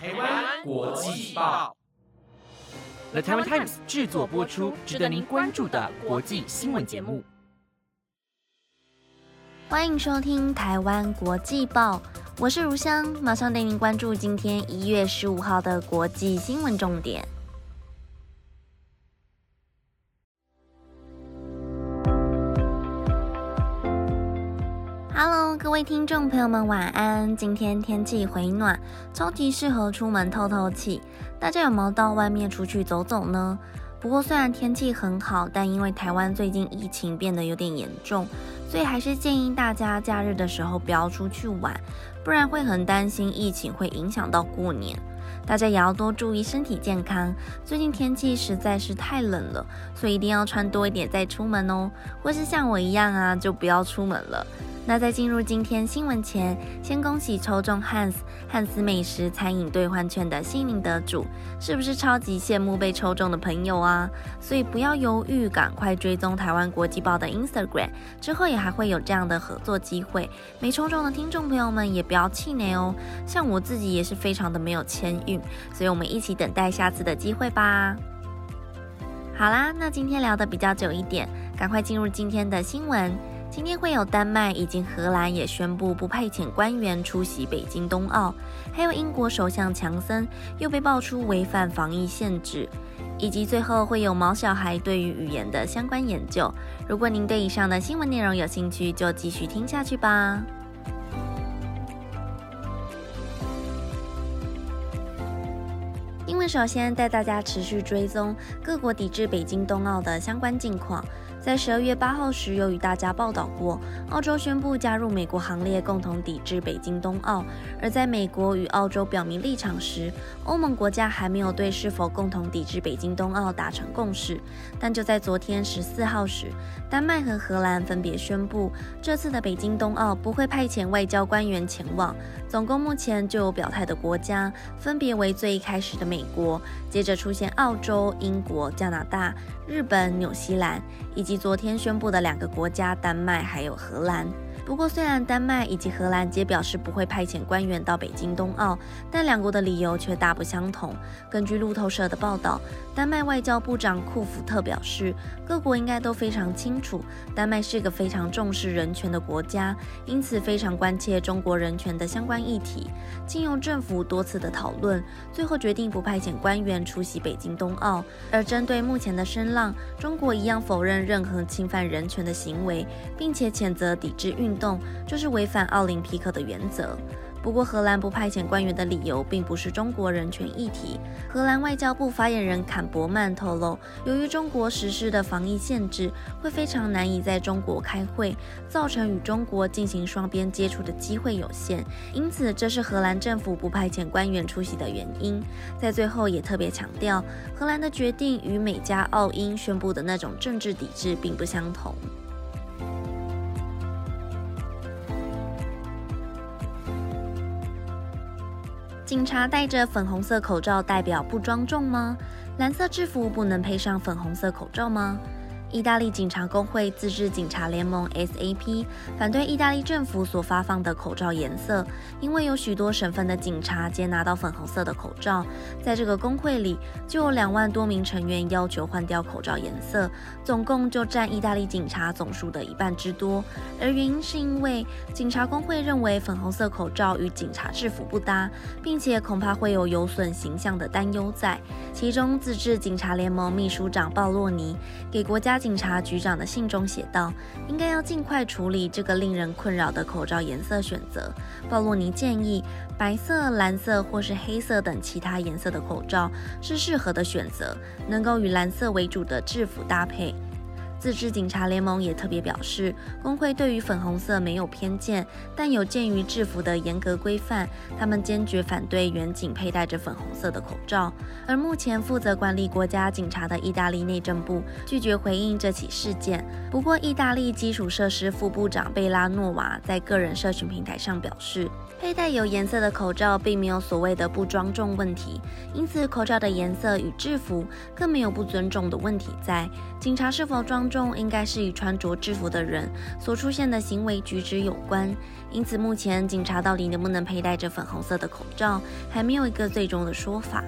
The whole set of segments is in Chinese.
台湾国际报，The Taiwan Times 制作播出，值得您关注的国际新闻节目。欢迎收听台湾国际报，我是如香，马上带您关注今天一月十五号的国际新闻重点。Hello，各位听众朋友们，晚安。今天天气回暖，超级适合出门透透气。大家有没有到外面出去走走呢？不过虽然天气很好，但因为台湾最近疫情变得有点严重，所以还是建议大家假日的时候不要出去玩，不然会很担心疫情会影响到过年。大家也要多注意身体健康。最近天气实在是太冷了，所以一定要穿多一点再出门哦。或是像我一样啊，就不要出门了。那在进入今天新闻前，先恭喜抽中汉斯汉斯美食餐饮兑换券的幸运得主，是不是超级羡慕被抽中的朋友啊？所以不要犹豫，赶快追踪台湾国际报的 Instagram，之后也还会有这样的合作机会。没抽中的听众朋友们也不要气馁哦，像我自己也是非常的没有签运，所以我们一起等待下次的机会吧。好啦，那今天聊的比较久一点，赶快进入今天的新闻。今天会有丹麦以及荷兰也宣布不派遣官员出席北京冬奥，还有英国首相强森又被爆出违反防疫限制，以及最后会有毛小孩对于语言的相关研究。如果您对以上的新闻内容有兴趣，就继续听下去吧。因为首先带大家持续追踪各国抵制北京冬奥的相关近况。在十二月八号时，有与大家报道过，澳洲宣布加入美国行列，共同抵制北京冬奥。而在美国与澳洲表明立场时，欧盟国家还没有对是否共同抵制北京冬奥达成共识。但就在昨天十四号时，丹麦和荷兰分别宣布，这次的北京冬奥不会派遣外交官员前往。总共目前就有表态的国家，分别为最一开始的美国，接着出现澳洲、英国、加拿大、日本、纽西兰，以及。昨天宣布的两个国家，丹麦还有荷兰。不过，虽然丹麦以及荷兰皆表示不会派遣官员到北京冬奥，但两国的理由却大不相同。根据路透社的报道，丹麦外交部长库福特表示，各国应该都非常清楚，丹麦是个非常重视人权的国家，因此非常关切中国人权的相关议题。经由政府多次的讨论，最后决定不派遣官员出席北京冬奥。而针对目前的声浪，中国一样否认任何侵犯人权的行为，并且谴责抵制运。动就是违反奥林匹克的原则。不过，荷兰不派遣官员的理由并不是中国人权议题。荷兰外交部发言人坎伯曼透露，由于中国实施的防疫限制，会非常难以在中国开会，造成与中国进行双边接触的机会有限。因此，这是荷兰政府不派遣官员出席的原因。在最后，也特别强调，荷兰的决定与美加澳英宣布的那种政治抵制并不相同。警察戴着粉红色口罩代表不庄重吗？蓝色制服不能配上粉红色口罩吗？意大利警察工会自治警察联盟 （SAP） 反对意大利政府所发放的口罩颜色，因为有许多省份的警察皆拿到粉红色的口罩。在这个工会里，就有两万多名成员要求换掉口罩颜色，总共就占意大利警察总数的一半之多。而原因是因为警察工会认为粉红色口罩与警察制服不搭，并且恐怕会有有损形象的担忧在。其中，自治警察联盟秘书长鲍洛尼给国家。警察局长的信中写道：“应该要尽快处理这个令人困扰的口罩颜色选择。”鲍洛尼建议，白色、蓝色或是黑色等其他颜色的口罩是适合的选择，能够与蓝色为主的制服搭配。自治警察联盟也特别表示，工会对于粉红色没有偏见，但有鉴于制服的严格规范，他们坚决反对远警佩戴着粉红色的口罩。而目前负责管理国家警察的意大利内政部拒绝回应这起事件。不过，意大利基础设施副部长贝拉诺瓦在个人社群平台上表示。佩戴有颜色的口罩并没有所谓的不庄重问题，因此口罩的颜色与制服更没有不尊重的问题在。警察是否装众，应该是与穿着制服的人所出现的行为举止有关。因此，目前警察到底能不能佩戴着粉红色的口罩，还没有一个最终的说法。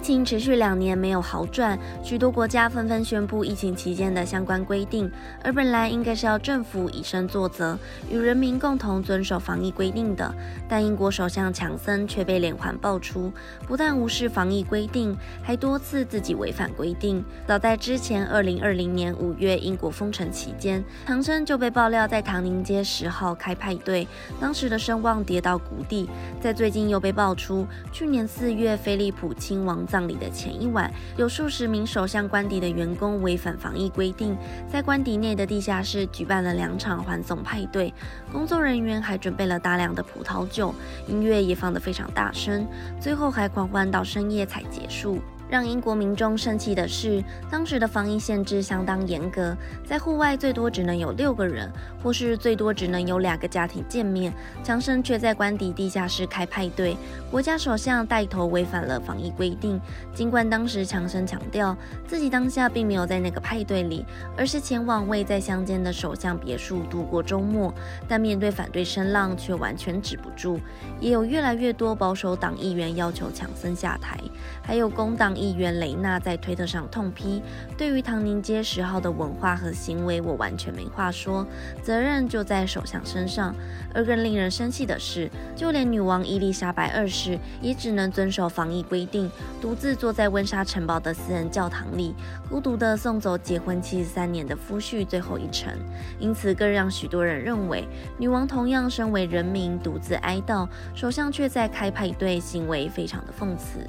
疫情持续两年没有好转，许多国家纷纷宣布疫情期间的相关规定，而本来应该是要政府以身作则，与人民共同遵守防疫规定的，但英国首相强森却被连环爆出，不但无视防疫规定，还多次自己违反规定。早在之前二零二零年五月英国封城期间，强森就被爆料在唐宁街十号开派对，当时的声望跌到谷底。在最近又被爆出，去年四月菲利普亲王。葬礼的前一晚，有数十名首相官邸的员工违反防疫规定，在官邸内的地下室举办了两场欢送派对。工作人员还准备了大量的葡萄酒，音乐也放得非常大声，最后还狂欢到深夜才结束。让英国民众生气的是，当时的防疫限制相当严格，在户外最多只能有六个人，或是最多只能有两个家庭见面。强生却在官邸地下室开派对，国家首相带头违反了防疫规定。尽管当时强生强调自己当下并没有在那个派对里，而是前往位在乡间的首相别墅度过周末，但面对反对声浪却完全止不住。也有越来越多保守党议员要求强森下台，还有工党。议员雷纳在推特上痛批：“对于唐宁街十号的文化和行为，我完全没话说，责任就在首相身上。”而更令人生气的是，就连女王伊丽莎白二世也只能遵守防疫规定，独自坐在温莎城堡的私人教堂里，孤独地送走结婚七十三年的夫婿最后一程。因此，更让许多人认为，女王同样身为人民，独自哀悼，首相却在开派对，行为非常的讽刺。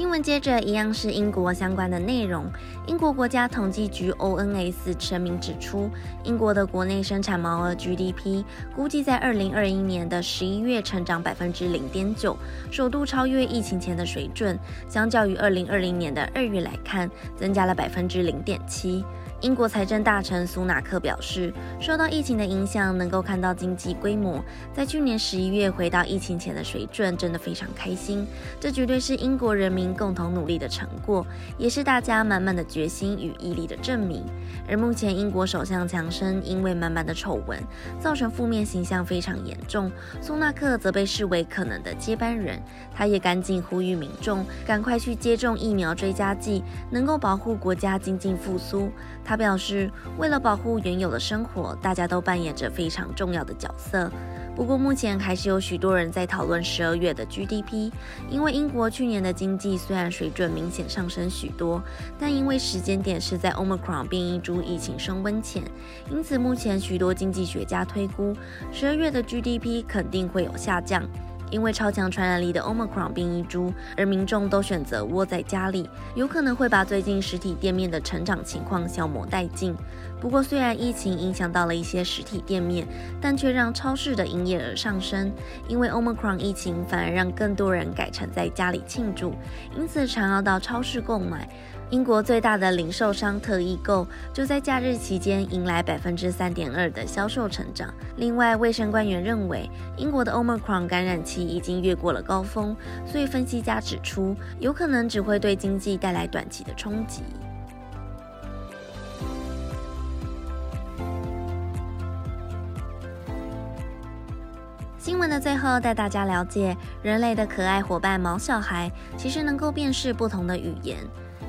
新闻接着一样是英国相关的内容。英国国家统计局 ONS 声明指出，英国的国内生产毛额 GDP 估计在二零二一年的十一月成长百分之零点九，首度超越疫情前的水准。相较于二零二零年的二月来看，增加了百分之零点七。英国财政大臣苏纳克表示，受到疫情的影响，能够看到经济规模在去年十一月回到疫情前的水准，真的非常开心。这绝对是英国人民共同努力的成果，也是大家满满的决心与毅力的证明。而目前，英国首相强生因为满满的丑闻，造成负面形象非常严重，苏纳克则被视为可能的接班人。他也赶紧呼吁民众赶快去接种疫苗追加剂，能够保护国家经济复苏。他表示，为了保护原有的生活，大家都扮演着非常重要的角色。不过，目前还是有许多人在讨论十二月的 GDP，因为英国去年的经济虽然水准明显上升许多，但因为时间点是在 Omicron 变异株疫情升温前，因此目前许多经济学家推估，十二月的 GDP 肯定会有下降。因为超强传染力的 Omicron 变异株，而民众都选择窝在家里，有可能会把最近实体店面的成长情况消磨殆尽。不过，虽然疫情影响到了一些实体店面，但却让超市的营业额上升。因为 Omicron 疫情反而让更多人改成在家里庆祝，因此常要到超市购买。英国最大的零售商特易购就在假日期间迎来百分之三点二的销售成长。另外，卫生官员认为英国的 Omicron 感染期已经越过了高峰，所以分析家指出，有可能只会对经济带来短期的冲击。新闻的最后，带大家了解人类的可爱伙伴毛小孩，其实能够辨识不同的语言。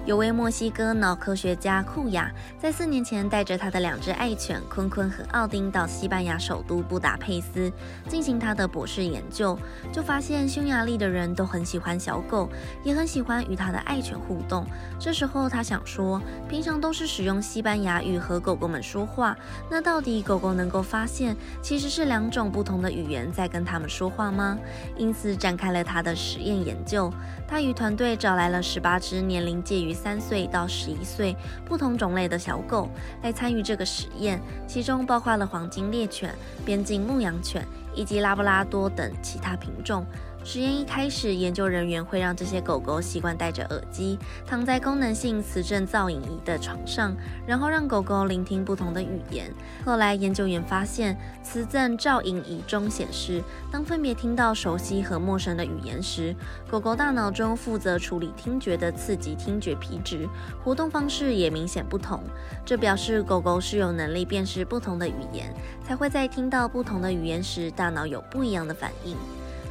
有位墨西哥脑科学家库亚，在四年前带着他的两只爱犬坤坤和奥丁到西班牙首都布达佩斯进行他的博士研究，就发现匈牙利的人都很喜欢小狗，也很喜欢与他的爱犬互动。这时候他想说，平常都是使用西班牙语和狗狗们说话，那到底狗狗能够发现其实是两种不同的语言在跟他们说话吗？因此展开了他的实验研究。他与团队找来了十八只年龄介于三岁到十一岁不同种类的小狗来参与这个实验，其中包括了黄金猎犬、边境牧羊犬以及拉布拉多等其他品种。实验一开始，研究人员会让这些狗狗习惯戴着耳机，躺在功能性磁振造影仪的床上，然后让狗狗聆听不同的语言。后来，研究员发现，磁振造影仪中显示，当分别听到熟悉和陌生的语言时，狗狗大脑中负责处理听觉的刺激听觉皮质活动方式也明显不同。这表示狗狗是有能力辨识不同的语言，才会在听到不同的语言时，大脑有不一样的反应。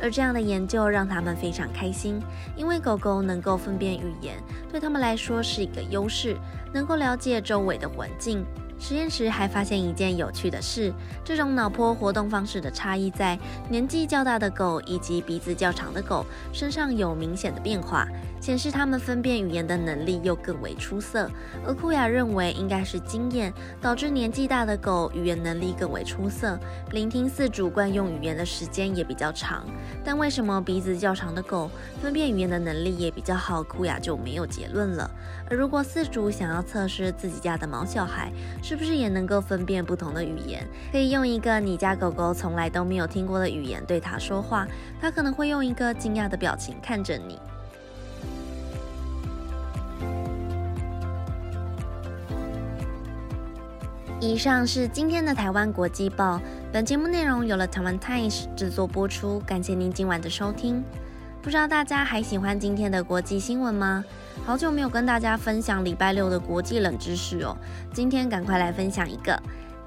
而这样的研究让他们非常开心，因为狗狗能够分辨语言，对他们来说是一个优势，能够了解周围的环境。实验时还发现一件有趣的事：这种脑波活动方式的差异在年纪较大的狗以及鼻子较长的狗身上有明显的变化。显示他们分辨语言的能力又更为出色，而库雅认为应该是经验导致年纪大的狗语言能力更为出色，聆听四主惯用语言的时间也比较长。但为什么鼻子较长的狗分辨语言的能力也比较好？库雅就没有结论了。而如果四主想要测试自己家的毛小孩是不是也能够分辨不同的语言，可以用一个你家狗狗从来都没有听过的语言对它说话，它可能会用一个惊讶的表情看着你。以上是今天的台湾国际报。本节目内容由了台湾 Times 制作播出，感谢您今晚的收听。不知道大家还喜欢今天的国际新闻吗？好久没有跟大家分享礼拜六的国际冷知识哦，今天赶快来分享一个。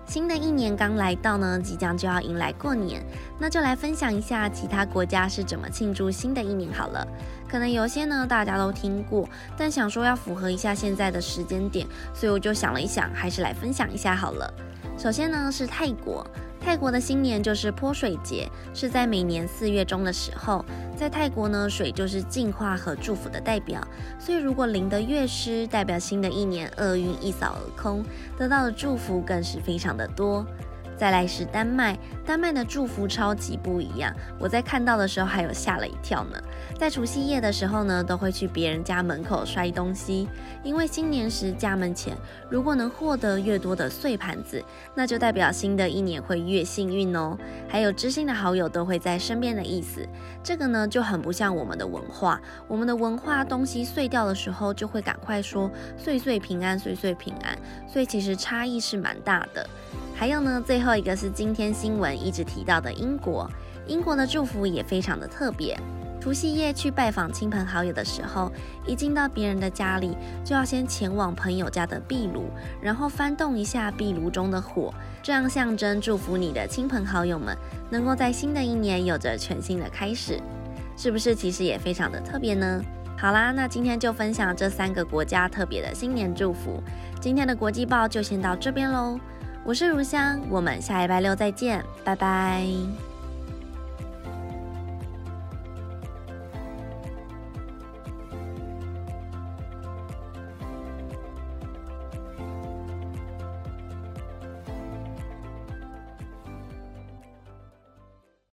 新的一年刚来到呢，即将就要迎来过年，那就来分享一下其他国家是怎么庆祝新的一年好了。可能有些呢大家都听过，但想说要符合一下现在的时间点，所以我就想了一想，还是来分享一下好了。首先呢是泰国。泰国的新年就是泼水节，是在每年四月中的时候。在泰国呢，水就是净化和祝福的代表，所以如果淋得越湿，代表新的一年厄运一扫而空，得到的祝福更是非常的多。再来是丹麦，丹麦的祝福超级不一样，我在看到的时候还有吓了一跳呢。在除夕夜的时候呢，都会去别人家门口摔东西，因为新年时家门前如果能获得越多的碎盘子，那就代表新的一年会越幸运哦。还有知心的好友都会在身边的意思，这个呢就很不像我们的文化，我们的文化东西碎掉的时候就会赶快说岁岁平安，岁岁平安，所以其实差异是蛮大的。还有呢，最后后一个是今天新闻一直提到的英国，英国的祝福也非常的特别。除夕夜去拜访亲朋好友的时候，一进到别人的家里，就要先前往朋友家的壁炉，然后翻动一下壁炉中的火，这样象征祝福你的亲朋好友们能够在新的一年有着全新的开始，是不是？其实也非常的特别呢。好啦，那今天就分享这三个国家特别的新年祝福。今天的国际报就先到这边喽。我是如香，我们下礼拜六再见，拜拜。